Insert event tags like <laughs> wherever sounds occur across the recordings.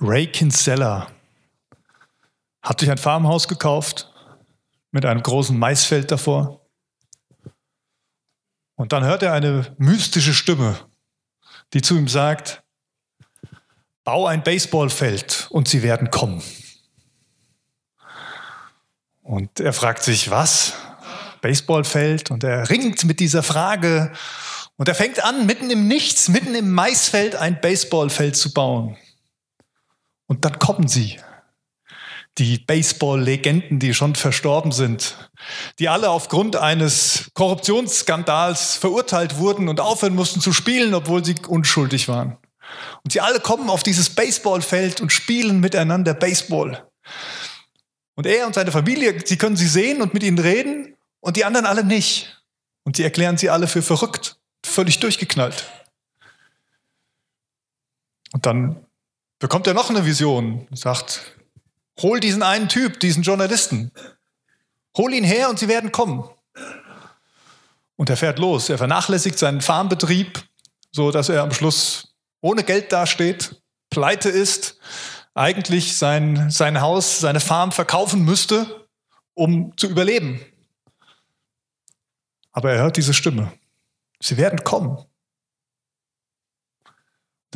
Ray Kinsella hat sich ein Farmhaus gekauft mit einem großen Maisfeld davor. Und dann hört er eine mystische Stimme, die zu ihm sagt, bau ein Baseballfeld und sie werden kommen. Und er fragt sich, was? Baseballfeld? Und er ringt mit dieser Frage und er fängt an, mitten im Nichts, mitten im Maisfeld ein Baseballfeld zu bauen. Und dann kommen sie. Die Baseball-Legenden, die schon verstorben sind, die alle aufgrund eines Korruptionsskandals verurteilt wurden und aufhören mussten zu spielen, obwohl sie unschuldig waren. Und sie alle kommen auf dieses Baseballfeld und spielen miteinander Baseball. Und er und seine Familie, sie können sie sehen und mit ihnen reden und die anderen alle nicht. Und sie erklären sie alle für verrückt, völlig durchgeknallt. Und dann bekommt er noch eine Vision sagt, hol diesen einen Typ, diesen Journalisten. Hol ihn her und sie werden kommen. Und er fährt los. Er vernachlässigt seinen Farmbetrieb, so dass er am Schluss ohne Geld dasteht, pleite ist, eigentlich sein, sein Haus, seine Farm verkaufen müsste, um zu überleben. Aber er hört diese Stimme. Sie werden kommen.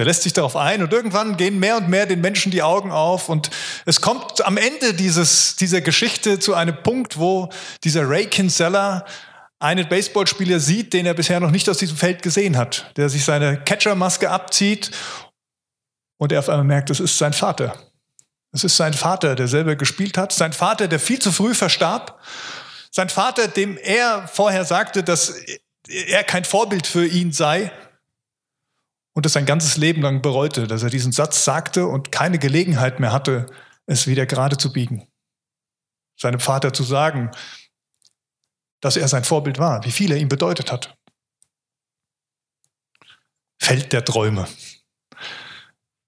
Der lässt sich darauf ein und irgendwann gehen mehr und mehr den Menschen die Augen auf und es kommt am Ende dieses, dieser Geschichte zu einem Punkt, wo dieser Ray Kinsella einen Baseballspieler sieht, den er bisher noch nicht aus diesem Feld gesehen hat, der sich seine Catchermaske abzieht und er auf einmal merkt, es ist sein Vater. Es ist sein Vater, der selber gespielt hat, sein Vater, der viel zu früh verstarb, sein Vater, dem er vorher sagte, dass er kein Vorbild für ihn sei, und es sein ganzes Leben lang bereute, dass er diesen Satz sagte und keine Gelegenheit mehr hatte, es wieder gerade zu biegen. Seinem Vater zu sagen, dass er sein Vorbild war, wie viel er ihm bedeutet hat. Feld der Träume.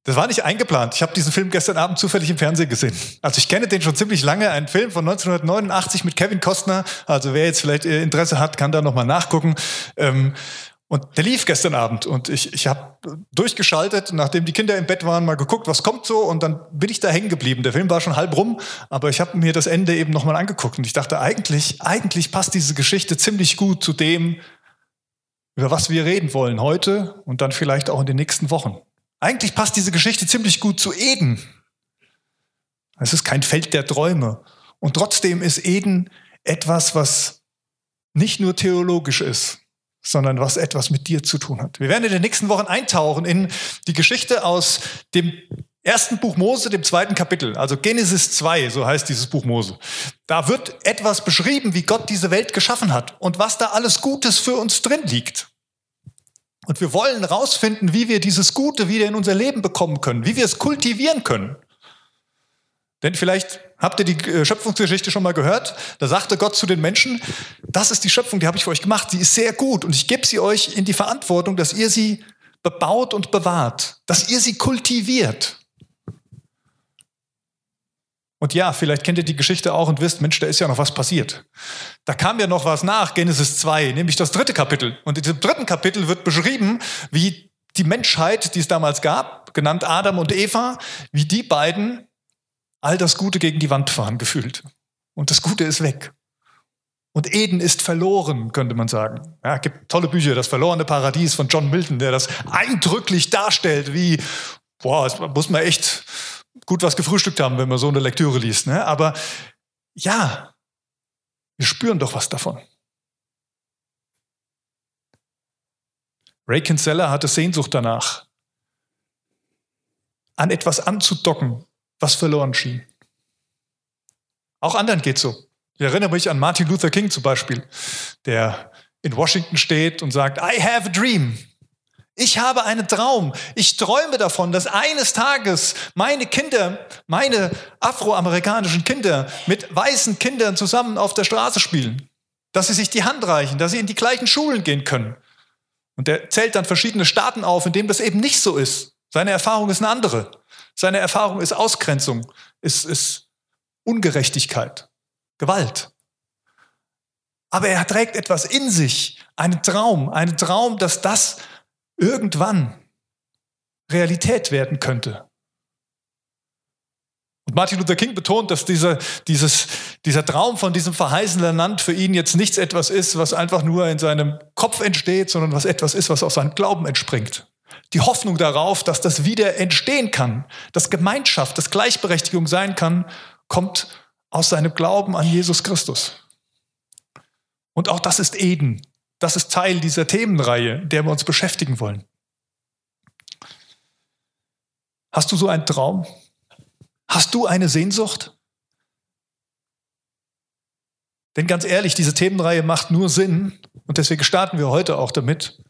Das war nicht eingeplant. Ich habe diesen Film gestern Abend zufällig im Fernsehen gesehen. Also ich kenne den schon ziemlich lange. Ein Film von 1989 mit Kevin Costner. Also wer jetzt vielleicht Interesse hat, kann da nochmal nachgucken. Ähm, und der lief gestern Abend und ich, ich habe durchgeschaltet, nachdem die Kinder im Bett waren, mal geguckt, was kommt so und dann bin ich da hängen geblieben. Der Film war schon halb rum, aber ich habe mir das Ende eben nochmal angeguckt und ich dachte, eigentlich, eigentlich passt diese Geschichte ziemlich gut zu dem, über was wir reden wollen heute und dann vielleicht auch in den nächsten Wochen. Eigentlich passt diese Geschichte ziemlich gut zu Eden. Es ist kein Feld der Träume. Und trotzdem ist Eden etwas, was nicht nur theologisch ist, sondern was etwas mit dir zu tun hat. Wir werden in den nächsten Wochen eintauchen in die Geschichte aus dem ersten Buch Mose, dem zweiten Kapitel, also Genesis 2, so heißt dieses Buch Mose. Da wird etwas beschrieben, wie Gott diese Welt geschaffen hat und was da alles Gutes für uns drin liegt. Und wir wollen rausfinden, wie wir dieses Gute wieder in unser Leben bekommen können, wie wir es kultivieren können. Denn vielleicht habt ihr die äh, Schöpfungsgeschichte schon mal gehört. Da sagte Gott zu den Menschen, das ist die Schöpfung, die habe ich für euch gemacht, sie ist sehr gut und ich gebe sie euch in die Verantwortung, dass ihr sie bebaut und bewahrt, dass ihr sie kultiviert. Und ja, vielleicht kennt ihr die Geschichte auch und wisst, Mensch, da ist ja noch was passiert. Da kam ja noch was nach Genesis 2, nämlich das dritte Kapitel. Und in diesem dritten Kapitel wird beschrieben, wie die Menschheit, die es damals gab, genannt Adam und Eva, wie die beiden all das Gute gegen die Wand fahren gefühlt. Und das Gute ist weg. Und Eden ist verloren, könnte man sagen. Ja, gibt tolle Bücher, das verlorene Paradies von John Milton, der das eindrücklich darstellt, wie, boah, muss man echt gut was gefrühstückt haben, wenn man so eine Lektüre liest. Ne? Aber ja, wir spüren doch was davon. Ray Kinsella hatte Sehnsucht danach, an etwas anzudocken, was verloren schien. Auch anderen geht so. Ich erinnere mich an Martin Luther King zum Beispiel, der in Washington steht und sagt, I have a dream. Ich habe einen Traum. Ich träume davon, dass eines Tages meine Kinder, meine afroamerikanischen Kinder mit weißen Kindern zusammen auf der Straße spielen. Dass sie sich die Hand reichen, dass sie in die gleichen Schulen gehen können. Und er zählt dann verschiedene Staaten auf, in denen das eben nicht so ist. Seine Erfahrung ist eine andere. Seine Erfahrung ist Ausgrenzung, ist, ist Ungerechtigkeit, Gewalt. Aber er trägt etwas in sich, einen Traum, einen Traum, dass das irgendwann Realität werden könnte. Und Martin Luther King betont, dass dieser, dieses, dieser Traum von diesem verheißenen Land für ihn jetzt nichts etwas ist, was einfach nur in seinem Kopf entsteht, sondern was etwas ist, was aus seinem Glauben entspringt. Die Hoffnung darauf, dass das wieder entstehen kann, dass Gemeinschaft, dass Gleichberechtigung sein kann, kommt aus seinem Glauben an Jesus Christus. Und auch das ist Eden. Das ist Teil dieser Themenreihe, der wir uns beschäftigen wollen. Hast du so einen Traum? Hast du eine Sehnsucht? Denn ganz ehrlich, diese Themenreihe macht nur Sinn, und deswegen starten wir heute auch damit,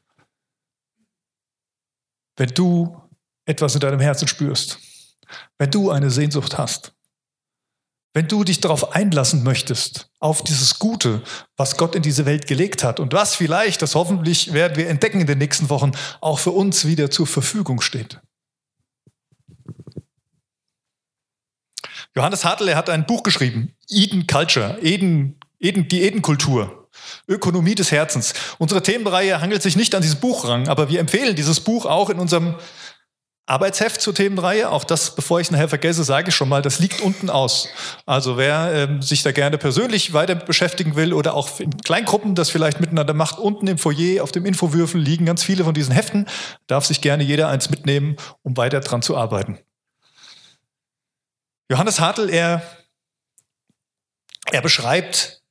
wenn du etwas in deinem Herzen spürst, wenn du eine Sehnsucht hast, wenn du dich darauf einlassen möchtest, auf dieses Gute, was Gott in diese Welt gelegt hat und was vielleicht, das hoffentlich werden wir entdecken in den nächsten Wochen, auch für uns wieder zur Verfügung steht. Johannes Hartl, er hat ein Buch geschrieben, Eden Culture, Eden, Eden, die Eden-Kultur, Ökonomie des Herzens. Unsere Themenreihe hangelt sich nicht an dieses Buch ran, aber wir empfehlen dieses Buch auch in unserem Arbeitsheft zur Themenreihe, auch das, bevor ich es nachher vergesse, sage ich schon mal, das liegt unten aus. Also wer ähm, sich da gerne persönlich weiter beschäftigen will oder auch in Kleingruppen das vielleicht miteinander macht, unten im Foyer auf dem Infowürfel liegen ganz viele von diesen Heften, darf sich gerne jeder eins mitnehmen, um weiter dran zu arbeiten. Johannes Hartl, er, er beschreibt,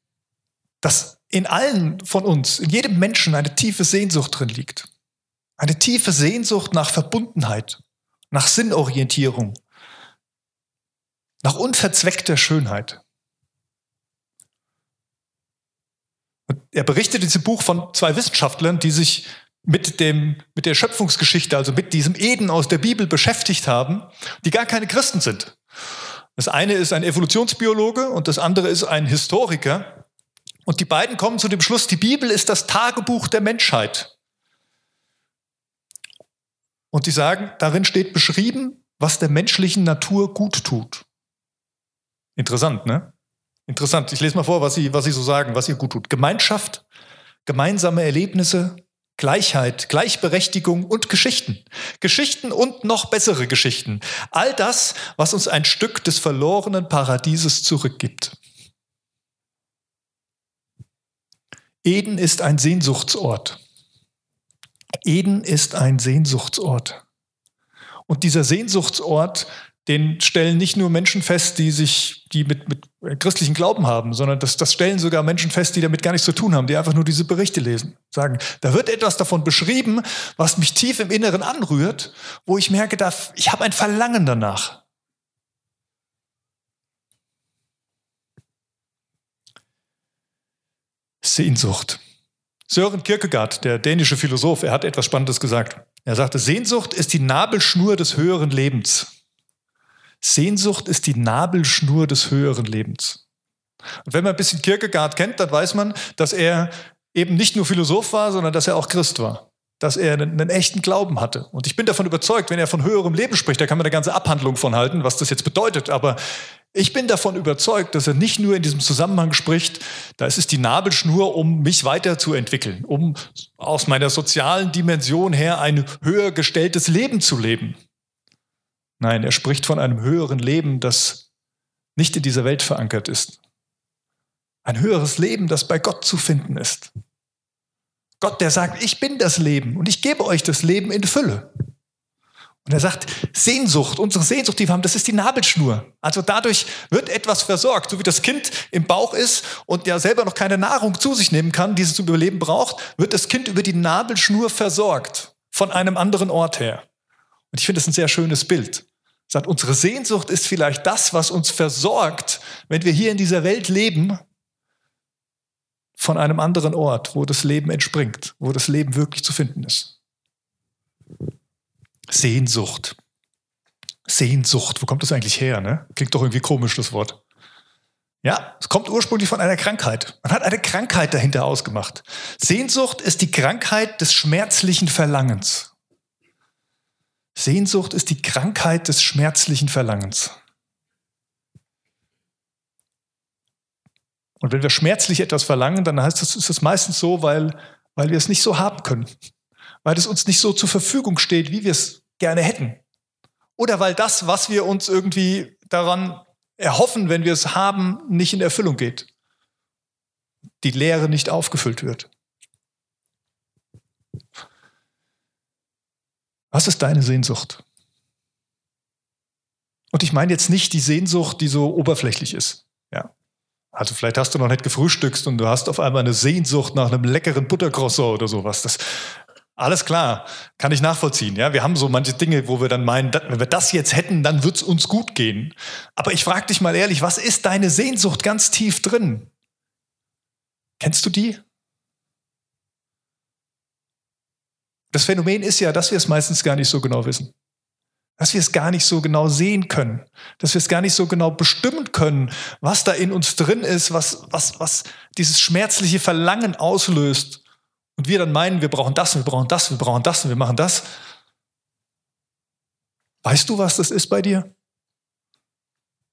dass in allen von uns, in jedem Menschen eine tiefe Sehnsucht drin liegt. Eine tiefe Sehnsucht nach Verbundenheit, nach Sinnorientierung, nach unverzweckter Schönheit. Und er berichtet in diesem Buch von zwei Wissenschaftlern, die sich mit, dem, mit der Schöpfungsgeschichte, also mit diesem Eden aus der Bibel beschäftigt haben, die gar keine Christen sind. Das eine ist ein Evolutionsbiologe und das andere ist ein Historiker. Und die beiden kommen zu dem Schluss, die Bibel ist das Tagebuch der Menschheit. Und sie sagen, darin steht beschrieben, was der menschlichen Natur gut tut. Interessant, ne? Interessant. Ich lese mal vor, was sie, was sie so sagen, was ihr gut tut. Gemeinschaft, gemeinsame Erlebnisse, Gleichheit, Gleichberechtigung und Geschichten. Geschichten und noch bessere Geschichten. All das, was uns ein Stück des verlorenen Paradieses zurückgibt. Eden ist ein Sehnsuchtsort. Eden ist ein Sehnsuchtsort. Und dieser Sehnsuchtsort, den stellen nicht nur Menschen fest, die sich, die mit, mit christlichen Glauben haben, sondern das, das stellen sogar Menschen fest, die damit gar nichts zu tun haben, die einfach nur diese Berichte lesen. Sagen, da wird etwas davon beschrieben, was mich tief im Inneren anrührt, wo ich merke, da, ich habe ein Verlangen danach. Sehnsucht. Søren Kierkegaard, der dänische Philosoph, er hat etwas Spannendes gesagt. Er sagte, Sehnsucht ist die Nabelschnur des höheren Lebens. Sehnsucht ist die Nabelschnur des höheren Lebens. Und wenn man ein bisschen Kierkegaard kennt, dann weiß man, dass er eben nicht nur Philosoph war, sondern dass er auch Christ war dass er einen, einen, echten Glauben hatte. Und ich bin davon überzeugt, wenn er von höherem Leben spricht, da kann man eine ganze Abhandlung von halten, was das jetzt bedeutet. Aber ich bin davon überzeugt, dass er nicht nur in diesem Zusammenhang spricht, da ist es die Nabelschnur, um mich weiterzuentwickeln, um aus meiner sozialen Dimension her ein höher gestelltes Leben zu leben. Nein, er spricht von einem höheren Leben, das nicht in dieser Welt verankert ist. Ein höheres Leben, das bei Gott zu finden ist. Gott, der sagt, ich bin das Leben und ich gebe euch das Leben in Fülle. Und er sagt, Sehnsucht, unsere Sehnsucht, die wir haben, das ist die Nabelschnur. Also dadurch wird etwas versorgt, so wie das Kind im Bauch ist und ja selber noch keine Nahrung zu sich nehmen kann, die es zum Überleben braucht, wird das Kind über die Nabelschnur versorgt, von einem anderen Ort her. Und ich finde das ein sehr schönes Bild. Er sagt, unsere Sehnsucht ist vielleicht das, was uns versorgt, wenn wir hier in dieser Welt leben von einem anderen Ort, wo das Leben entspringt, wo das Leben wirklich zu finden ist. Sehnsucht. Sehnsucht, wo kommt das eigentlich her? Ne? Klingt doch irgendwie komisch, das Wort. Ja, es kommt ursprünglich von einer Krankheit. Man hat eine Krankheit dahinter ausgemacht. Sehnsucht ist die Krankheit des schmerzlichen Verlangens. Sehnsucht ist die Krankheit des schmerzlichen Verlangens. Und wenn wir schmerzlich etwas verlangen, dann heißt das, ist es meistens so, weil, weil wir es nicht so haben können. Weil es uns nicht so zur Verfügung steht, wie wir es gerne hätten. Oder weil das, was wir uns irgendwie daran erhoffen, wenn wir es haben, nicht in Erfüllung geht. Die Leere nicht aufgefüllt wird. Was ist deine Sehnsucht? Und ich meine jetzt nicht die Sehnsucht, die so oberflächlich ist. Ja. Also vielleicht hast du noch nicht gefrühstückt und du hast auf einmal eine Sehnsucht nach einem leckeren Buttercroissant oder sowas. Das, alles klar, kann ich nachvollziehen. Ja, wir haben so manche Dinge, wo wir dann meinen, wenn wir das jetzt hätten, dann wird es uns gut gehen. Aber ich frage dich mal ehrlich, was ist deine Sehnsucht ganz tief drin? Kennst du die? Das Phänomen ist ja, dass wir es meistens gar nicht so genau wissen dass wir es gar nicht so genau sehen können, dass wir es gar nicht so genau bestimmen können, was da in uns drin ist, was, was, was dieses schmerzliche Verlangen auslöst. Und wir dann meinen, wir brauchen das, wir brauchen das, wir brauchen das und wir machen das. Weißt du, was das ist bei dir?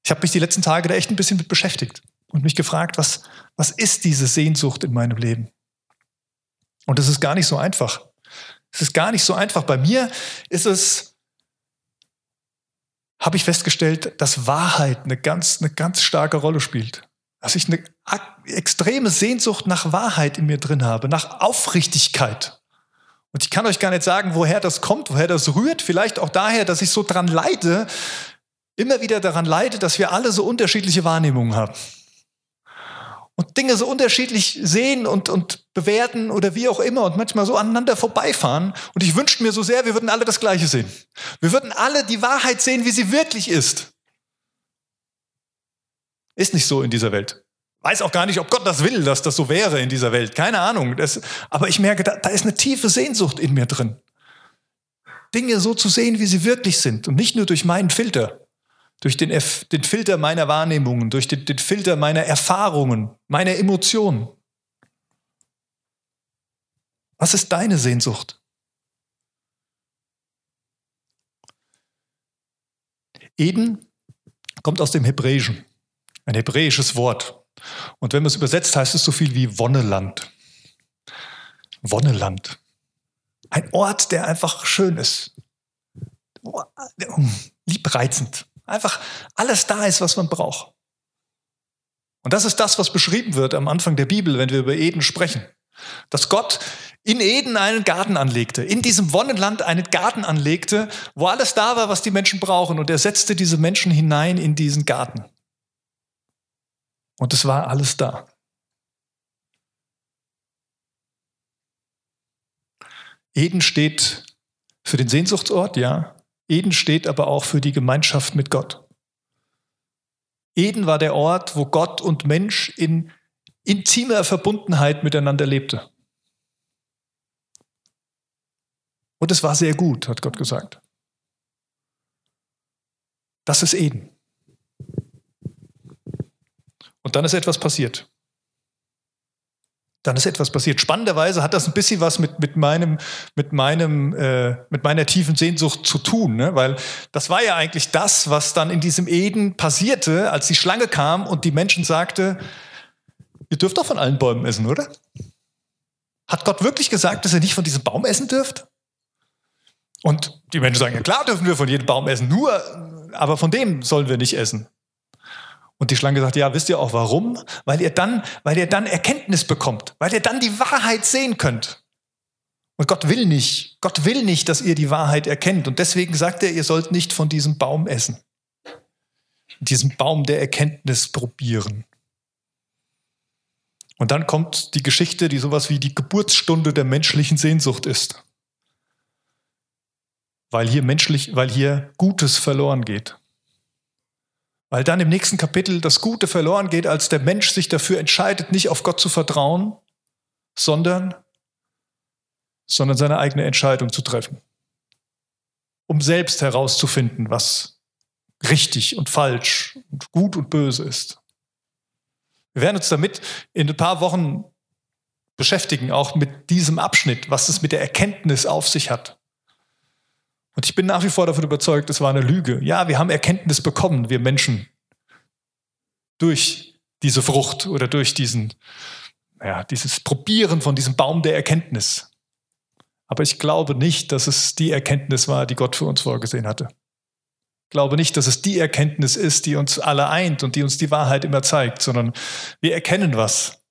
Ich habe mich die letzten Tage da echt ein bisschen mit beschäftigt und mich gefragt, was, was ist diese Sehnsucht in meinem Leben? Und es ist gar nicht so einfach. Es ist gar nicht so einfach. Bei mir ist es habe ich festgestellt, dass Wahrheit eine ganz, eine ganz starke Rolle spielt. Dass ich eine extreme Sehnsucht nach Wahrheit in mir drin habe, nach Aufrichtigkeit. Und ich kann euch gar nicht sagen, woher das kommt, woher das rührt. Vielleicht auch daher, dass ich so dran leide, immer wieder daran leide, dass wir alle so unterschiedliche Wahrnehmungen haben und Dinge so unterschiedlich sehen und, und bewerten oder wie auch immer und manchmal so aneinander vorbeifahren. Und ich wünschte mir so sehr, wir würden alle das Gleiche sehen. Wir würden alle die Wahrheit sehen, wie sie wirklich ist. Ist nicht so in dieser Welt. Weiß auch gar nicht, ob Gott das will, dass das so wäre in dieser Welt. Keine Ahnung. Das, aber ich merke, da, da ist eine tiefe Sehnsucht in mir drin. Dinge so zu sehen, wie sie wirklich sind und nicht nur durch meinen Filter durch den, den Filter meiner Wahrnehmungen, durch den, den Filter meiner Erfahrungen, meiner Emotionen. Was ist deine Sehnsucht? Eden kommt aus dem Hebräischen, ein hebräisches Wort. Und wenn man es übersetzt, heißt es so viel wie Wonneland. Wonneland. Ein Ort, der einfach schön ist. Liebreizend. Einfach alles da ist, was man braucht. Und das ist das, was beschrieben wird am Anfang der Bibel, wenn wir über Eden sprechen. Dass Gott in Eden einen Garten anlegte, in diesem Wonnenland einen Garten anlegte, wo alles da war, was die Menschen brauchen. Und er setzte diese Menschen hinein in diesen Garten. Und es war alles da. Eden steht für den Sehnsuchtsort, ja. Eden steht aber auch für die Gemeinschaft mit Gott. Eden war der Ort, wo Gott und Mensch in intimer Verbundenheit miteinander lebte. Und es war sehr gut, hat Gott gesagt. Das ist Eden. Und dann ist etwas passiert dann ist etwas passiert. Spannenderweise hat das ein bisschen was mit, mit, meinem, mit, meinem, äh, mit meiner tiefen Sehnsucht zu tun, ne? weil das war ja eigentlich das, was dann in diesem Eden passierte, als die Schlange kam und die Menschen sagte, ihr dürft doch von allen Bäumen essen, oder? Hat Gott wirklich gesagt, dass ihr nicht von diesem Baum essen dürft? Und die Menschen sagen, ja klar dürfen wir von jedem Baum essen, nur, aber von dem sollen wir nicht essen. Und die Schlange sagt, ja, wisst ihr auch warum? Weil ihr dann, weil ihr dann Erkenntnis bekommt, weil ihr dann die Wahrheit sehen könnt. Und Gott will nicht, Gott will nicht, dass ihr die Wahrheit erkennt. Und deswegen sagt er, ihr sollt nicht von diesem Baum essen. Diesen Baum der Erkenntnis probieren. Und dann kommt die Geschichte, die sowas wie die Geburtsstunde der menschlichen Sehnsucht ist. Weil hier menschlich, weil hier Gutes verloren geht. Weil dann im nächsten Kapitel das Gute verloren geht, als der Mensch sich dafür entscheidet, nicht auf Gott zu vertrauen, sondern, sondern seine eigene Entscheidung zu treffen. Um selbst herauszufinden, was richtig und falsch und gut und böse ist. Wir werden uns damit in ein paar Wochen beschäftigen, auch mit diesem Abschnitt, was es mit der Erkenntnis auf sich hat. Und ich bin nach wie vor davon überzeugt, es war eine Lüge. Ja, wir haben Erkenntnis bekommen, wir Menschen, durch diese Frucht oder durch diesen, ja, dieses Probieren von diesem Baum der Erkenntnis. Aber ich glaube nicht, dass es die Erkenntnis war, die Gott für uns vorgesehen hatte. glaube nicht, dass es die Erkenntnis ist, die uns alle eint und die uns die Wahrheit immer zeigt, sondern wir erkennen was.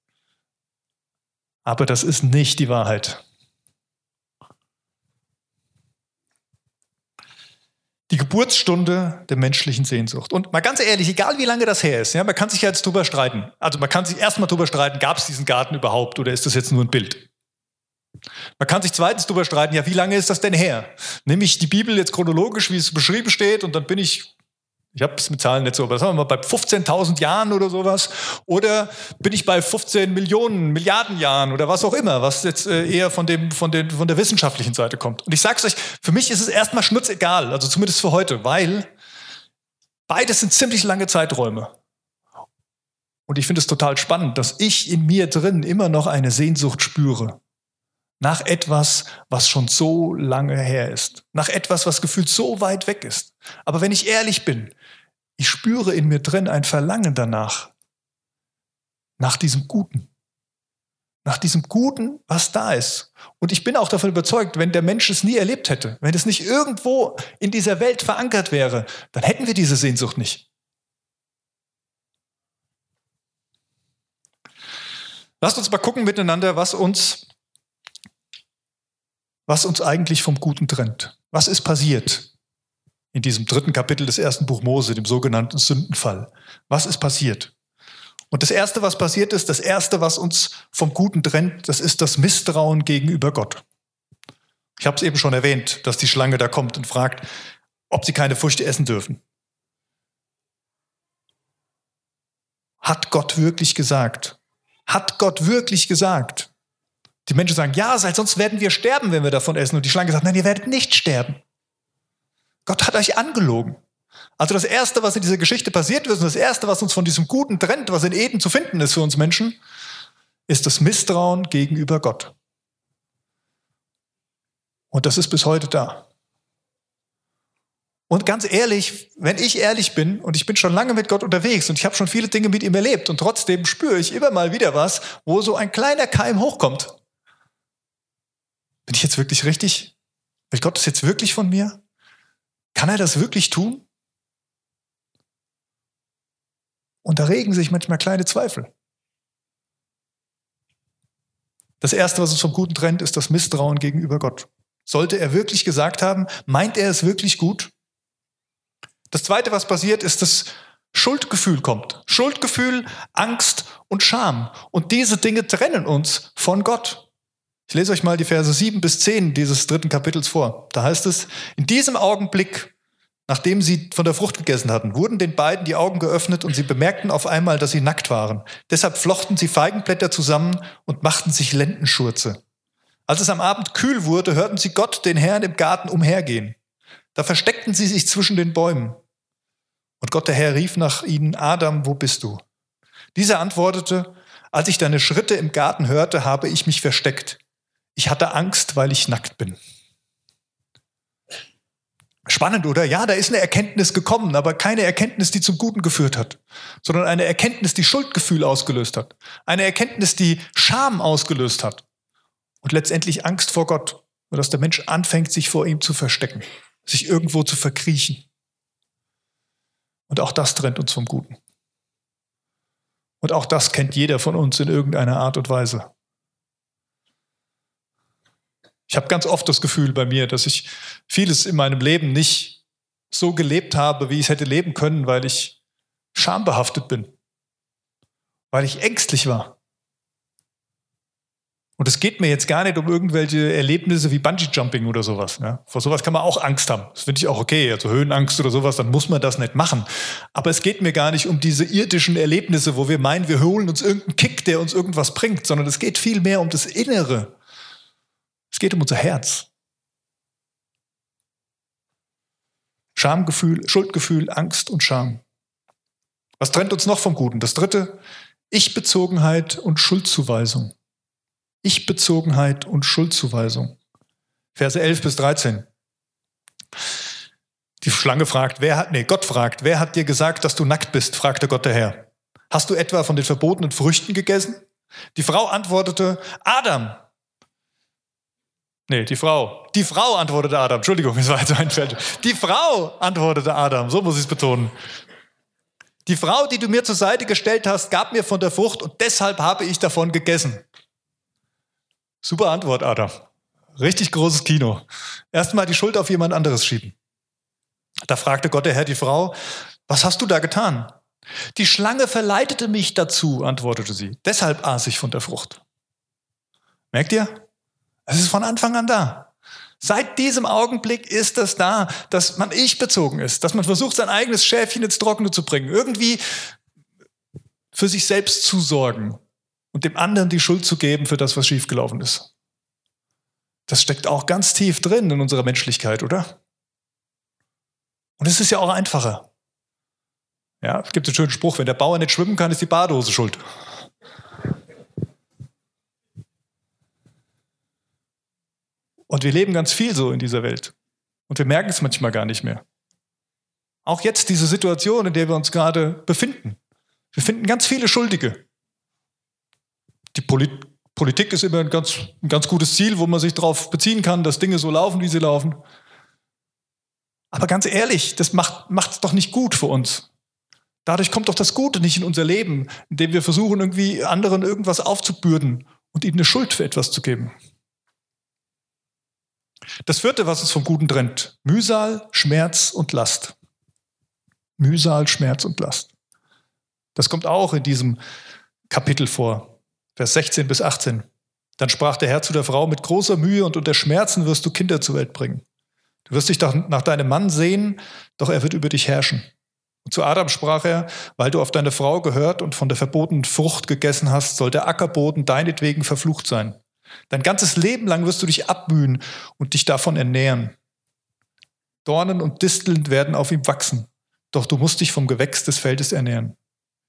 Aber das ist nicht die Wahrheit. Die Geburtsstunde der menschlichen Sehnsucht. Und mal ganz ehrlich, egal wie lange das her ist, ja, man kann sich ja jetzt drüber streiten. Also man kann sich erstmal drüber streiten, gab es diesen Garten überhaupt oder ist das jetzt nur ein Bild? Man kann sich zweitens darüber streiten, ja, wie lange ist das denn her? Nehme ich die Bibel jetzt chronologisch, wie es beschrieben steht, und dann bin ich, ich habe es mit Zahlen nicht so, aber sagen wir mal bei 15.000 Jahren oder sowas, oder bin ich bei 15 Millionen, Milliarden Jahren oder was auch immer, was jetzt äh, eher von, dem, von, den, von der wissenschaftlichen Seite kommt. Und ich sage es euch, für mich ist es erstmal schnurzegal, also zumindest für heute, weil beides sind ziemlich lange Zeiträume. Und ich finde es total spannend, dass ich in mir drin immer noch eine Sehnsucht spüre nach etwas, was schon so lange her ist, nach etwas, was gefühlt so weit weg ist. Aber wenn ich ehrlich bin, ich spüre in mir drin ein Verlangen danach, nach diesem Guten, nach diesem Guten, was da ist. Und ich bin auch davon überzeugt, wenn der Mensch es nie erlebt hätte, wenn es nicht irgendwo in dieser Welt verankert wäre, dann hätten wir diese Sehnsucht nicht. Lasst uns mal gucken miteinander, was uns was uns eigentlich vom Guten trennt. Was ist passiert in diesem dritten Kapitel des ersten Buch Mose, dem sogenannten Sündenfall? Was ist passiert? Und das Erste, was passiert ist, das Erste, was uns vom Guten trennt, das ist das Misstrauen gegenüber Gott. Ich habe es eben schon erwähnt, dass die Schlange da kommt und fragt, ob sie keine Früchte essen dürfen. Hat Gott wirklich gesagt? Hat Gott wirklich gesagt? Die Menschen sagen, ja, sonst werden wir sterben, wenn wir davon essen. Und die Schlange sagt, nein, ihr werdet nicht sterben. Gott hat euch angelogen. Also das Erste, was in dieser Geschichte passiert ist, und das Erste, was uns von diesem Guten trennt, was in Eden zu finden ist für uns Menschen, ist das Misstrauen gegenüber Gott. Und das ist bis heute da. Und ganz ehrlich, wenn ich ehrlich bin, und ich bin schon lange mit Gott unterwegs und ich habe schon viele Dinge mit ihm erlebt, und trotzdem spüre ich immer mal wieder was, wo so ein kleiner Keim hochkommt. Bin ich jetzt wirklich richtig? Will Gott das jetzt wirklich von mir? Kann er das wirklich tun? Und da regen sich manchmal kleine Zweifel. Das Erste, was uns vom Guten trennt, ist das Misstrauen gegenüber Gott. Sollte er wirklich gesagt haben, meint er es wirklich gut? Das Zweite, was passiert, ist, dass Schuldgefühl kommt. Schuldgefühl, Angst und Scham. Und diese Dinge trennen uns von Gott. Ich lese euch mal die Verse 7 bis 10 dieses dritten Kapitels vor. Da heißt es, in diesem Augenblick, nachdem sie von der Frucht gegessen hatten, wurden den beiden die Augen geöffnet und sie bemerkten auf einmal, dass sie nackt waren. Deshalb flochten sie Feigenblätter zusammen und machten sich Lendenschurze. Als es am Abend kühl wurde, hörten sie Gott, den Herrn, im Garten umhergehen. Da versteckten sie sich zwischen den Bäumen. Und Gott der Herr rief nach ihnen, Adam, wo bist du? Dieser antwortete, als ich deine Schritte im Garten hörte, habe ich mich versteckt. Ich hatte Angst, weil ich nackt bin. Spannend, oder? Ja, da ist eine Erkenntnis gekommen, aber keine Erkenntnis, die zum Guten geführt hat, sondern eine Erkenntnis, die Schuldgefühl ausgelöst hat. Eine Erkenntnis, die Scham ausgelöst hat. Und letztendlich Angst vor Gott, dass der Mensch anfängt, sich vor ihm zu verstecken, sich irgendwo zu verkriechen. Und auch das trennt uns vom Guten. Und auch das kennt jeder von uns in irgendeiner Art und Weise. Ich habe ganz oft das Gefühl bei mir, dass ich vieles in meinem Leben nicht so gelebt habe, wie ich es hätte leben können, weil ich schambehaftet bin, weil ich ängstlich war. Und es geht mir jetzt gar nicht um irgendwelche Erlebnisse wie Bungee-Jumping oder sowas. Ja. Vor sowas kann man auch Angst haben. Das finde ich auch okay. Also Höhenangst oder sowas, dann muss man das nicht machen. Aber es geht mir gar nicht um diese irdischen Erlebnisse, wo wir meinen, wir holen uns irgendeinen Kick, der uns irgendwas bringt, sondern es geht viel mehr um das Innere, es geht um unser Herz. Schamgefühl, Schuldgefühl, Angst und Scham. Was trennt uns noch vom Guten? Das dritte, Ich-Bezogenheit und Schuldzuweisung. Ich-Bezogenheit und Schuldzuweisung. Verse 11 bis 13. Die Schlange fragt, wer hat, nee, Gott fragt, wer hat dir gesagt, dass du nackt bist? fragte Gott der Herr. Hast du etwa von den verbotenen Früchten gegessen? Die Frau antwortete, Adam, Nee, die Frau. Die Frau antwortete Adam. Entschuldigung, es war jetzt ein Feld. Die Frau antwortete Adam. So muss ich es betonen. Die Frau, die du mir zur Seite gestellt hast, gab mir von der Frucht und deshalb habe ich davon gegessen. Super Antwort, Adam. Richtig großes Kino. Erstmal die Schuld auf jemand anderes schieben. Da fragte Gott der Herr die Frau, was hast du da getan? Die Schlange verleitete mich dazu, antwortete sie. Deshalb aß ich von der Frucht. Merkt ihr? Es ist von Anfang an da. Seit diesem Augenblick ist es da, dass man ich bezogen ist, dass man versucht, sein eigenes Schäfchen ins Trockene zu bringen, irgendwie für sich selbst zu sorgen und dem anderen die Schuld zu geben für das, was schiefgelaufen ist. Das steckt auch ganz tief drin in unserer Menschlichkeit, oder? Und es ist ja auch einfacher. Ja, es gibt einen schönen Spruch, wenn der Bauer nicht schwimmen kann, ist die Badehose schuld. Und wir leben ganz viel so in dieser Welt. Und wir merken es manchmal gar nicht mehr. Auch jetzt diese Situation, in der wir uns gerade befinden. Wir finden ganz viele Schuldige. Die Polit Politik ist immer ein ganz, ein ganz gutes Ziel, wo man sich darauf beziehen kann, dass Dinge so laufen, wie sie laufen. Aber ganz ehrlich, das macht es doch nicht gut für uns. Dadurch kommt doch das Gute nicht in unser Leben, indem wir versuchen, irgendwie anderen irgendwas aufzubürden und ihnen eine Schuld für etwas zu geben. Das vierte, was uns vom Guten trennt, Mühsal, Schmerz und Last. Mühsal, Schmerz und Last. Das kommt auch in diesem Kapitel vor, Vers 16 bis 18. Dann sprach der Herr zu der Frau, mit großer Mühe und unter Schmerzen wirst du Kinder zur Welt bringen. Du wirst dich nach deinem Mann sehen, doch er wird über dich herrschen. Und zu Adam sprach er, weil du auf deine Frau gehört und von der verbotenen Frucht gegessen hast, soll der Ackerboden deinetwegen verflucht sein. Dein ganzes Leben lang wirst du dich abmühen und dich davon ernähren. Dornen und Disteln werden auf ihm wachsen, doch du musst dich vom Gewächs des Feldes ernähren.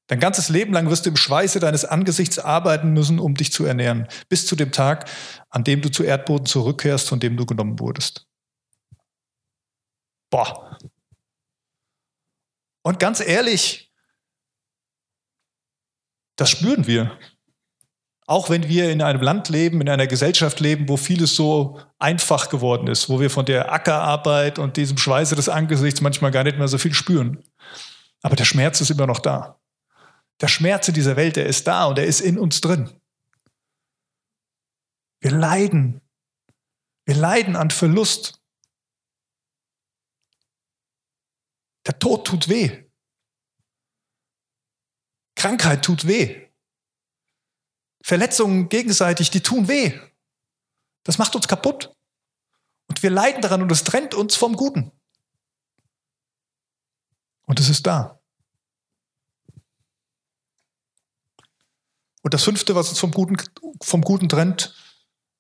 Dein ganzes Leben lang wirst du im Schweiße deines Angesichts arbeiten müssen, um dich zu ernähren, bis zu dem Tag, an dem du zu Erdboden zurückkehrst, von dem du genommen wurdest. Boah. Und ganz ehrlich, das spüren wir. Auch wenn wir in einem Land leben, in einer Gesellschaft leben, wo vieles so einfach geworden ist, wo wir von der Ackerarbeit und diesem Schweiße des Angesichts manchmal gar nicht mehr so viel spüren. Aber der Schmerz ist immer noch da. Der Schmerz in dieser Welt, der ist da und er ist in uns drin. Wir leiden. Wir leiden an Verlust. Der Tod tut weh. Krankheit tut weh. Verletzungen gegenseitig, die tun weh. Das macht uns kaputt. Und wir leiden daran und es trennt uns vom Guten. Und es ist da. Und das fünfte, was uns vom Guten, vom Guten trennt,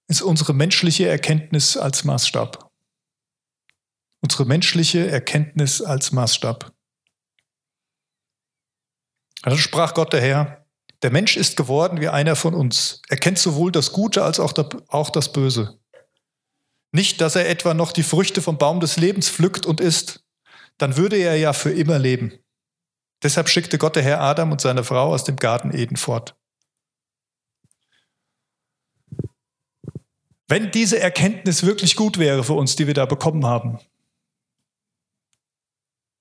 ist unsere menschliche Erkenntnis als Maßstab. Unsere menschliche Erkenntnis als Maßstab. Also sprach Gott der Herr, der Mensch ist geworden wie einer von uns. Er kennt sowohl das Gute als auch das Böse. Nicht, dass er etwa noch die Früchte vom Baum des Lebens pflückt und isst. Dann würde er ja für immer leben. Deshalb schickte Gott der Herr Adam und seine Frau aus dem Garten Eden fort. Wenn diese Erkenntnis wirklich gut wäre für uns, die wir da bekommen haben,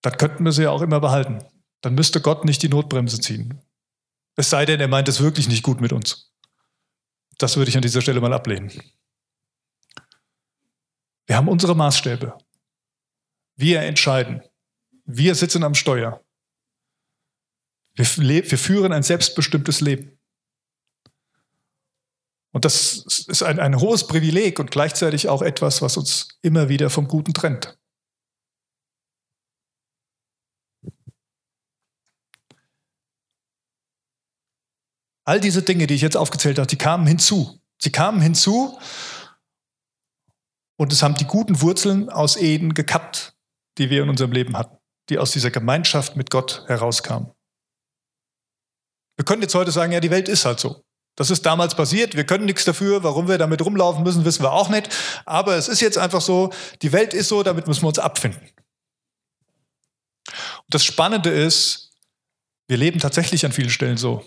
dann könnten wir sie ja auch immer behalten. Dann müsste Gott nicht die Notbremse ziehen. Es sei denn, er meint es wirklich nicht gut mit uns. Das würde ich an dieser Stelle mal ablehnen. Wir haben unsere Maßstäbe. Wir entscheiden. Wir sitzen am Steuer. Wir, wir führen ein selbstbestimmtes Leben. Und das ist ein, ein hohes Privileg und gleichzeitig auch etwas, was uns immer wieder vom Guten trennt. All diese Dinge, die ich jetzt aufgezählt habe, die kamen hinzu. Sie kamen hinzu und es haben die guten Wurzeln aus Eden gekappt, die wir in unserem Leben hatten, die aus dieser Gemeinschaft mit Gott herauskamen. Wir können jetzt heute sagen, ja, die Welt ist halt so. Das ist damals passiert. Wir können nichts dafür. Warum wir damit rumlaufen müssen, wissen wir auch nicht. Aber es ist jetzt einfach so, die Welt ist so, damit müssen wir uns abfinden. Und das Spannende ist, wir leben tatsächlich an vielen Stellen so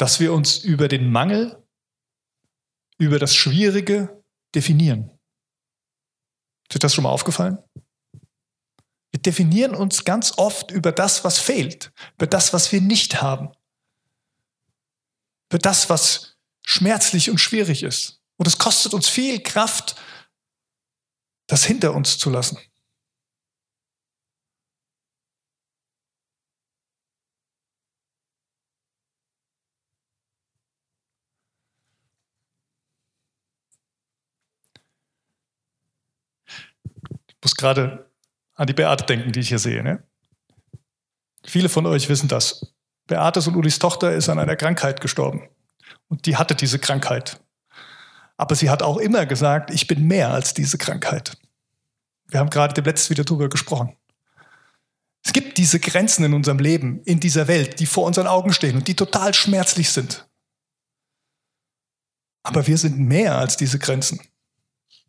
dass wir uns über den Mangel, über das Schwierige, definieren. Ist dir das schon mal aufgefallen? Wir definieren uns ganz oft über das, was fehlt, über das, was wir nicht haben, über das, was schmerzlich und schwierig ist. Und es kostet uns viel Kraft, das hinter uns zu lassen. Ich muss gerade an die Beate denken, die ich hier sehe. Ne? Viele von euch wissen das. Beates und Ulis Tochter ist an einer Krankheit gestorben. Und die hatte diese Krankheit. Aber sie hat auch immer gesagt, ich bin mehr als diese Krankheit. Wir haben gerade dem letzten wieder darüber gesprochen. Es gibt diese Grenzen in unserem Leben, in dieser Welt, die vor unseren Augen stehen und die total schmerzlich sind. Aber wir sind mehr als diese Grenzen.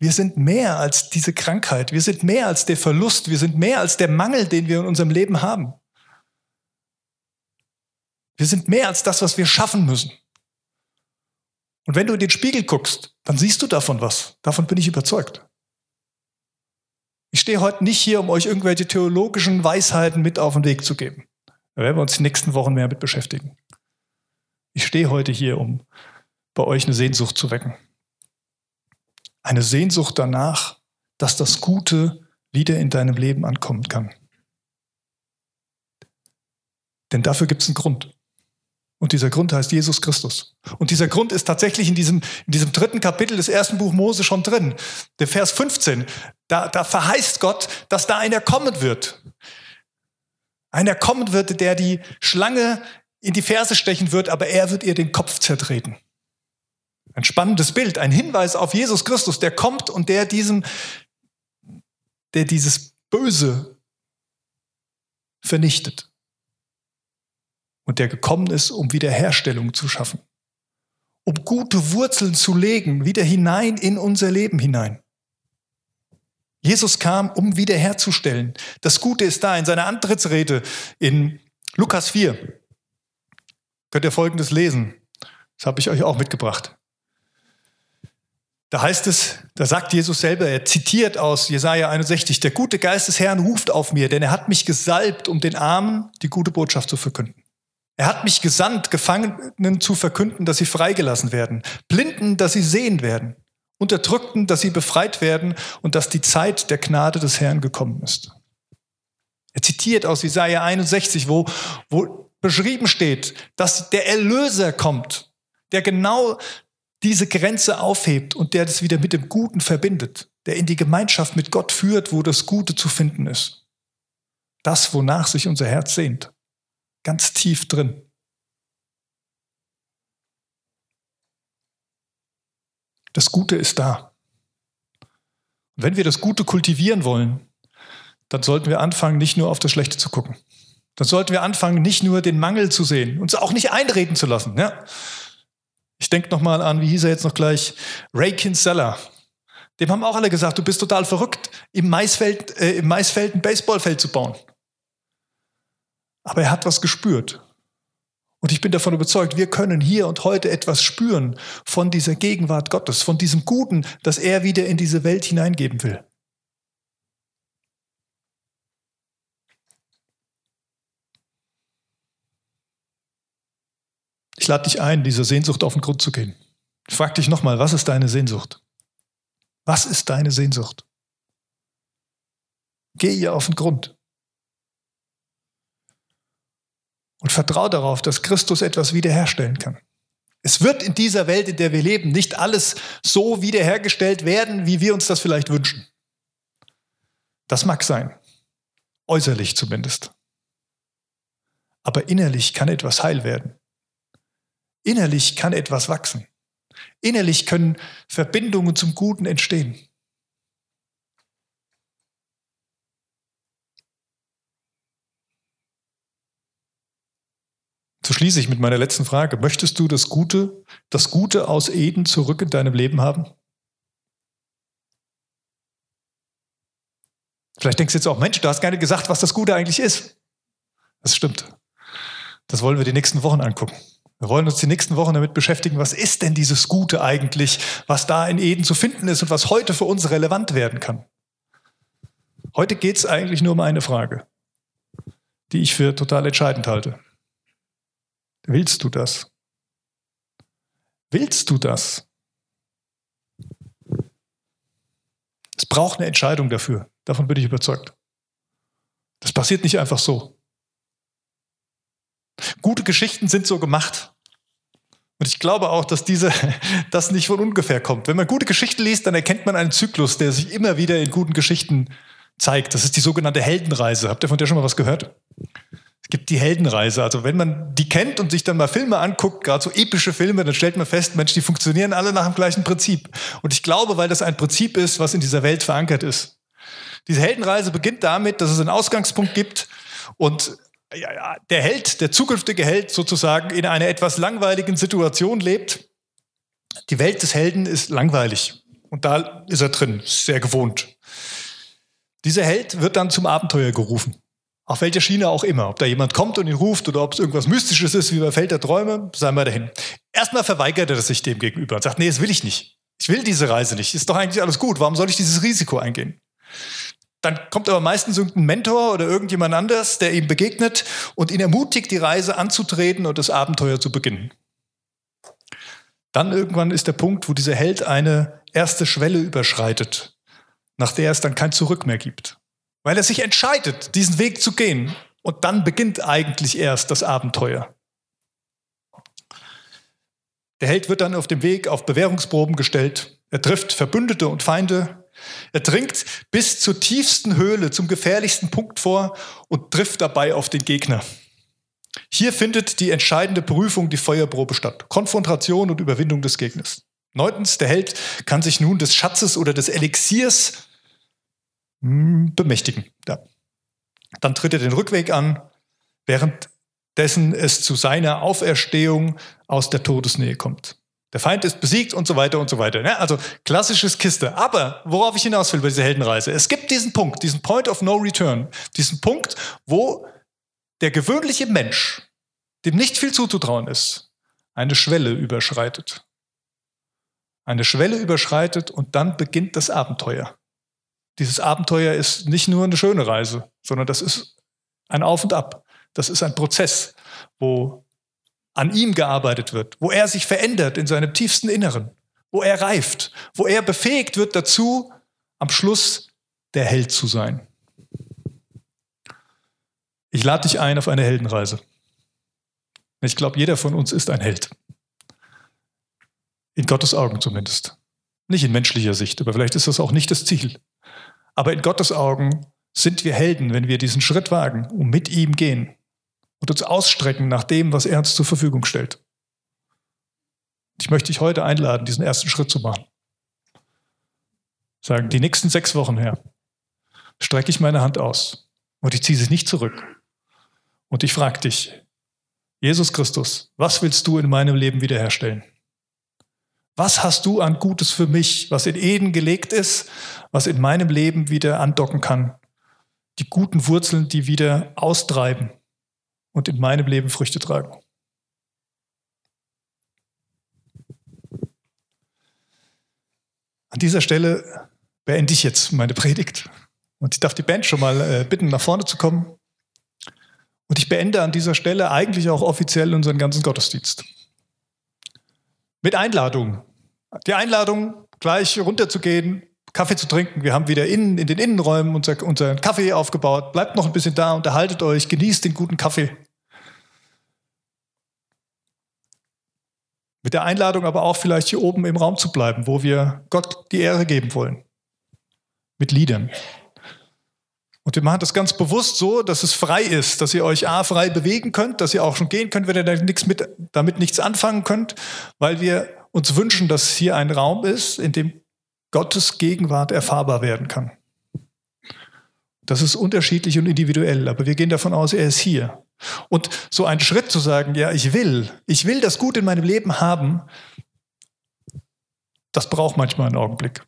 Wir sind mehr als diese Krankheit. Wir sind mehr als der Verlust. Wir sind mehr als der Mangel, den wir in unserem Leben haben. Wir sind mehr als das, was wir schaffen müssen. Und wenn du in den Spiegel guckst, dann siehst du davon was. Davon bin ich überzeugt. Ich stehe heute nicht hier, um euch irgendwelche theologischen Weisheiten mit auf den Weg zu geben. Da werden wir uns die nächsten Wochen mehr mit beschäftigen. Ich stehe heute hier, um bei euch eine Sehnsucht zu wecken eine Sehnsucht danach, dass das Gute wieder in deinem Leben ankommen kann. Denn dafür gibt es einen Grund. Und dieser Grund heißt Jesus Christus. Und dieser Grund ist tatsächlich in diesem, in diesem dritten Kapitel des ersten Buch Mose schon drin. Der Vers 15, da, da verheißt Gott, dass da einer kommen wird. Einer kommen wird, der die Schlange in die Ferse stechen wird, aber er wird ihr den Kopf zertreten. Ein spannendes Bild, ein Hinweis auf Jesus Christus, der kommt und der diesem, der dieses Böse vernichtet. Und der gekommen ist, um Wiederherstellung zu schaffen. Um gute Wurzeln zu legen, wieder hinein in unser Leben hinein. Jesus kam, um wiederherzustellen. Das Gute ist da in seiner Antrittsrede in Lukas 4. Könnt ihr Folgendes lesen. Das habe ich euch auch mitgebracht. Da heißt es, da sagt Jesus selber, er zitiert aus Jesaja 61, der gute Geist des Herrn ruft auf mir, denn er hat mich gesalbt, um den Armen die gute Botschaft zu verkünden. Er hat mich gesandt, Gefangenen zu verkünden, dass sie freigelassen werden, Blinden, dass sie sehen werden, Unterdrückten, dass sie befreit werden und dass die Zeit der Gnade des Herrn gekommen ist. Er zitiert aus Jesaja 61, wo, wo beschrieben steht, dass der Erlöser kommt, der genau diese Grenze aufhebt und der das wieder mit dem Guten verbindet, der in die Gemeinschaft mit Gott führt, wo das Gute zu finden ist. Das, wonach sich unser Herz sehnt. Ganz tief drin. Das Gute ist da. Und wenn wir das Gute kultivieren wollen, dann sollten wir anfangen, nicht nur auf das Schlechte zu gucken. Dann sollten wir anfangen, nicht nur den Mangel zu sehen, uns auch nicht einreden zu lassen. Ja? Ich denke nochmal an, wie hieß er jetzt noch gleich? Ray Kinsella. Dem haben auch alle gesagt, du bist total verrückt, im Maisfeld, äh, im Maisfeld ein Baseballfeld zu bauen. Aber er hat was gespürt. Und ich bin davon überzeugt, wir können hier und heute etwas spüren von dieser Gegenwart Gottes, von diesem Guten, das er wieder in diese Welt hineingeben will. Ich lade dich ein, dieser Sehnsucht auf den Grund zu gehen. Ich frage dich nochmal, was ist deine Sehnsucht? Was ist deine Sehnsucht? Geh ihr auf den Grund. Und vertraue darauf, dass Christus etwas wiederherstellen kann. Es wird in dieser Welt, in der wir leben, nicht alles so wiederhergestellt werden, wie wir uns das vielleicht wünschen. Das mag sein. Äußerlich zumindest. Aber innerlich kann etwas heil werden. Innerlich kann etwas wachsen. Innerlich können Verbindungen zum Guten entstehen. So schließe ich mit meiner letzten Frage. Möchtest du das Gute, das Gute aus Eden zurück in deinem Leben haben? Vielleicht denkst du jetzt auch, Mensch, du hast gar nicht gesagt, was das Gute eigentlich ist. Das stimmt. Das wollen wir die nächsten Wochen angucken. Wir wollen uns die nächsten Wochen damit beschäftigen, was ist denn dieses Gute eigentlich, was da in Eden zu finden ist und was heute für uns relevant werden kann. Heute geht es eigentlich nur um eine Frage, die ich für total entscheidend halte. Willst du das? Willst du das? Es braucht eine Entscheidung dafür. Davon bin ich überzeugt. Das passiert nicht einfach so. Gute Geschichten sind so gemacht. Und ich glaube auch, dass diese, <laughs> das nicht von ungefähr kommt. Wenn man gute Geschichten liest, dann erkennt man einen Zyklus, der sich immer wieder in guten Geschichten zeigt. Das ist die sogenannte Heldenreise. Habt ihr von der schon mal was gehört? Es gibt die Heldenreise. Also wenn man die kennt und sich dann mal Filme anguckt, gerade so epische Filme, dann stellt man fest, Mensch, die funktionieren alle nach dem gleichen Prinzip. Und ich glaube, weil das ein Prinzip ist, was in dieser Welt verankert ist. Diese Heldenreise beginnt damit, dass es einen Ausgangspunkt gibt und der Held, der zukünftige Held sozusagen in einer etwas langweiligen Situation lebt. Die Welt des Helden ist langweilig und da ist er drin, sehr gewohnt. Dieser Held wird dann zum Abenteuer gerufen. Auf welcher Schiene auch immer. Ob da jemand kommt und ihn ruft oder ob es irgendwas Mystisches ist, wie bei Feld der Träume, sei mal dahin. Erstmal verweigert er sich dem gegenüber und sagt, nee, das will ich nicht. Ich will diese Reise nicht. Ist doch eigentlich alles gut. Warum soll ich dieses Risiko eingehen? Dann kommt aber meistens irgendein Mentor oder irgendjemand anders, der ihm begegnet und ihn ermutigt, die Reise anzutreten und das Abenteuer zu beginnen. Dann irgendwann ist der Punkt, wo dieser Held eine erste Schwelle überschreitet nach der es dann kein Zurück mehr gibt. Weil er sich entscheidet, diesen Weg zu gehen. Und dann beginnt eigentlich erst das Abenteuer. Der Held wird dann auf dem Weg auf Bewährungsproben gestellt. Er trifft Verbündete und Feinde. Er dringt bis zur tiefsten Höhle, zum gefährlichsten Punkt vor und trifft dabei auf den Gegner. Hier findet die entscheidende Prüfung, die Feuerprobe statt. Konfrontation und Überwindung des Gegners. Neuntens, der Held kann sich nun des Schatzes oder des Elixiers hm, bemächtigen. Ja. Dann tritt er den Rückweg an, währenddessen es zu seiner Auferstehung aus der Todesnähe kommt. Der Feind ist besiegt und so weiter und so weiter. Ne? Also klassisches Kiste. Aber worauf ich hinaus will bei dieser Heldenreise, es gibt diesen Punkt, diesen Point of No Return, diesen Punkt, wo der gewöhnliche Mensch, dem nicht viel zuzutrauen ist, eine Schwelle überschreitet. Eine Schwelle überschreitet und dann beginnt das Abenteuer dieses Abenteuer ist nicht nur eine schöne Reise, sondern das ist ein Auf und Ab. Das ist ein Prozess, wo an ihm gearbeitet wird, wo er sich verändert in seinem tiefsten Inneren, wo er reift, wo er befähigt wird dazu, am Schluss der Held zu sein. Ich lade dich ein auf eine Heldenreise. Ich glaube, jeder von uns ist ein Held. In Gottes Augen zumindest. Nicht in menschlicher Sicht, aber vielleicht ist das auch nicht das Ziel. Aber in Gottes Augen sind wir Helden, wenn wir diesen Schritt wagen und mit ihm gehen und uns ausstrecken nach dem, was er uns zur Verfügung stellt. Ich möchte dich heute einladen, diesen ersten Schritt zu machen. Sagen, die nächsten sechs Wochen her, strecke ich meine Hand aus und ich ziehe sie nicht zurück. Und ich frage dich, Jesus Christus, was willst du in meinem Leben wiederherstellen? Was hast du an Gutes für mich, was in Eden gelegt ist, was in meinem Leben wieder andocken kann? Die guten Wurzeln, die wieder austreiben und in meinem Leben Früchte tragen. An dieser Stelle beende ich jetzt meine Predigt. Und ich darf die Band schon mal äh, bitten, nach vorne zu kommen. Und ich beende an dieser Stelle eigentlich auch offiziell unseren ganzen Gottesdienst. Mit Einladung. Die Einladung, gleich runterzugehen, Kaffee zu trinken. Wir haben wieder innen, in den Innenräumen unser, unseren Kaffee aufgebaut. Bleibt noch ein bisschen da, unterhaltet euch, genießt den guten Kaffee. Mit der Einladung aber auch vielleicht hier oben im Raum zu bleiben, wo wir Gott die Ehre geben wollen. Mit Liedern. Und wir machen das ganz bewusst so, dass es frei ist, dass ihr euch A, frei bewegen könnt, dass ihr auch schon gehen könnt, wenn ihr damit nichts anfangen könnt, weil wir uns wünschen, dass hier ein Raum ist, in dem Gottes Gegenwart erfahrbar werden kann. Das ist unterschiedlich und individuell, aber wir gehen davon aus, er ist hier. Und so ein Schritt zu sagen, ja, ich will, ich will das Gut in meinem Leben haben, das braucht manchmal einen Augenblick.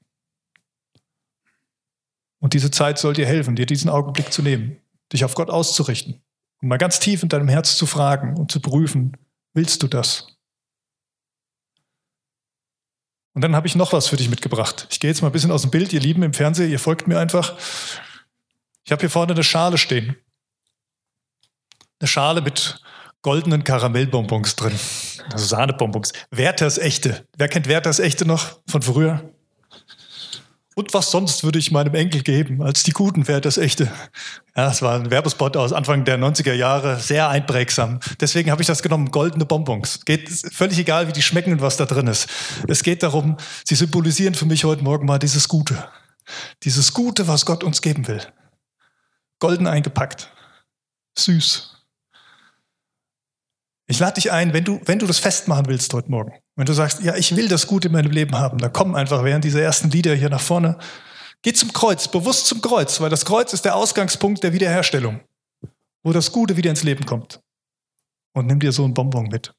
Und diese Zeit soll dir helfen, dir diesen Augenblick zu nehmen, dich auf Gott auszurichten und mal ganz tief in deinem Herz zu fragen und zu prüfen, Willst du das? Und dann habe ich noch was für dich mitgebracht. Ich gehe jetzt mal ein bisschen aus dem Bild, ihr Lieben im Fernsehen, ihr folgt mir einfach. Ich habe hier vorne eine Schale stehen. Eine Schale mit goldenen Karamellbonbons drin. Also Sahnebonbons. Werthers Echte. Wer kennt Werthers Echte noch von früher? Und was sonst würde ich meinem Enkel geben als die guten Werthers Echte? Ja, das war ein Werbespot aus Anfang der 90er Jahre, sehr einprägsam. Deswegen habe ich das genommen, goldene Bonbons. Geht völlig egal, wie die schmecken und was da drin ist. Es geht darum, sie symbolisieren für mich heute Morgen mal dieses Gute. Dieses Gute, was Gott uns geben will. Golden eingepackt. Süß. Ich lade dich ein, wenn du, wenn du das festmachen willst heute Morgen, wenn du sagst, ja, ich will das Gute in meinem Leben haben, dann komm einfach während dieser ersten Lieder hier nach vorne. Geh zum Kreuz, bewusst zum Kreuz, weil das Kreuz ist der Ausgangspunkt der Wiederherstellung, wo das Gute wieder ins Leben kommt. Und nimm dir so einen Bonbon mit.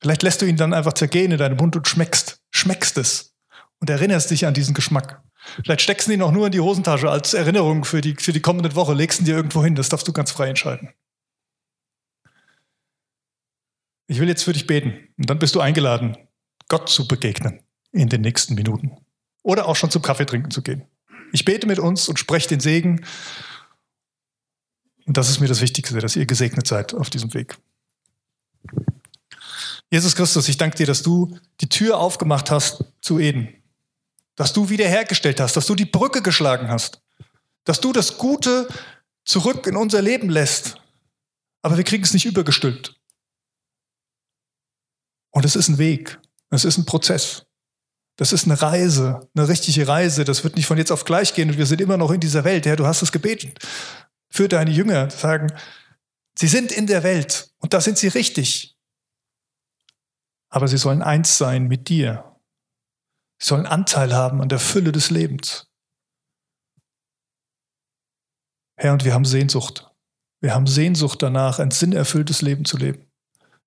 Vielleicht lässt du ihn dann einfach zergehen in deinem Mund und schmeckst, schmeckst es und erinnerst dich an diesen Geschmack. Vielleicht steckst du ihn auch nur in die Hosentasche als Erinnerung für die, für die kommende Woche, legst ihn dir irgendwo hin, das darfst du ganz frei entscheiden. Ich will jetzt für dich beten und dann bist du eingeladen, Gott zu begegnen in den nächsten Minuten oder auch schon zum Kaffee trinken zu gehen. Ich bete mit uns und spreche den Segen. Und das ist mir das Wichtigste, dass ihr gesegnet seid auf diesem Weg. Jesus Christus, ich danke dir, dass du die Tür aufgemacht hast zu Eden. Dass du wiederhergestellt hast, dass du die Brücke geschlagen hast. Dass du das Gute zurück in unser Leben lässt. Aber wir kriegen es nicht übergestülpt. Und es ist ein Weg, es ist ein Prozess. Das ist eine Reise, eine richtige Reise. Das wird nicht von jetzt auf gleich gehen und wir sind immer noch in dieser Welt. Herr, du hast es gebeten für deine Jünger, sagen, sie sind in der Welt und da sind sie richtig. Aber sie sollen eins sein mit dir. Sie sollen Anteil haben an der Fülle des Lebens. Herr, und wir haben Sehnsucht. Wir haben Sehnsucht danach, ein sinnerfülltes Leben zu leben.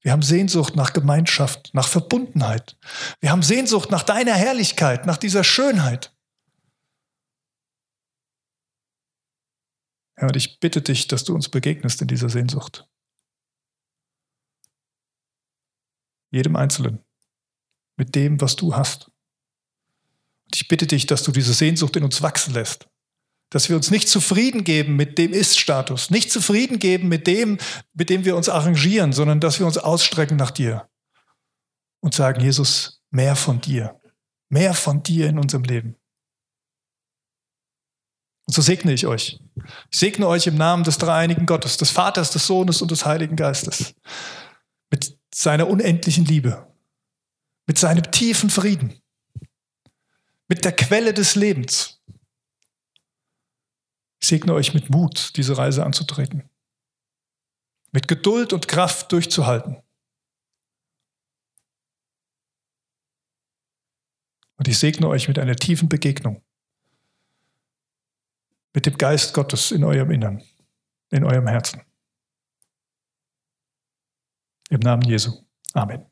Wir haben Sehnsucht nach Gemeinschaft, nach Verbundenheit. Wir haben Sehnsucht nach deiner Herrlichkeit, nach dieser Schönheit. Herr, und ich bitte dich, dass du uns begegnest in dieser Sehnsucht. Jedem Einzelnen, mit dem, was du hast. Und ich bitte dich, dass du diese Sehnsucht in uns wachsen lässt dass wir uns nicht zufrieden geben mit dem Ist-Status, nicht zufrieden geben mit dem, mit dem wir uns arrangieren, sondern dass wir uns ausstrecken nach dir und sagen, Jesus, mehr von dir, mehr von dir in unserem Leben. Und so segne ich euch. Ich segne euch im Namen des dreieinigen Gottes, des Vaters, des Sohnes und des Heiligen Geistes, mit seiner unendlichen Liebe, mit seinem tiefen Frieden, mit der Quelle des Lebens ich segne euch mit Mut, diese Reise anzutreten. Mit Geduld und Kraft durchzuhalten. Und ich segne euch mit einer tiefen Begegnung. Mit dem Geist Gottes in eurem Innern, in eurem Herzen. Im Namen Jesu. Amen.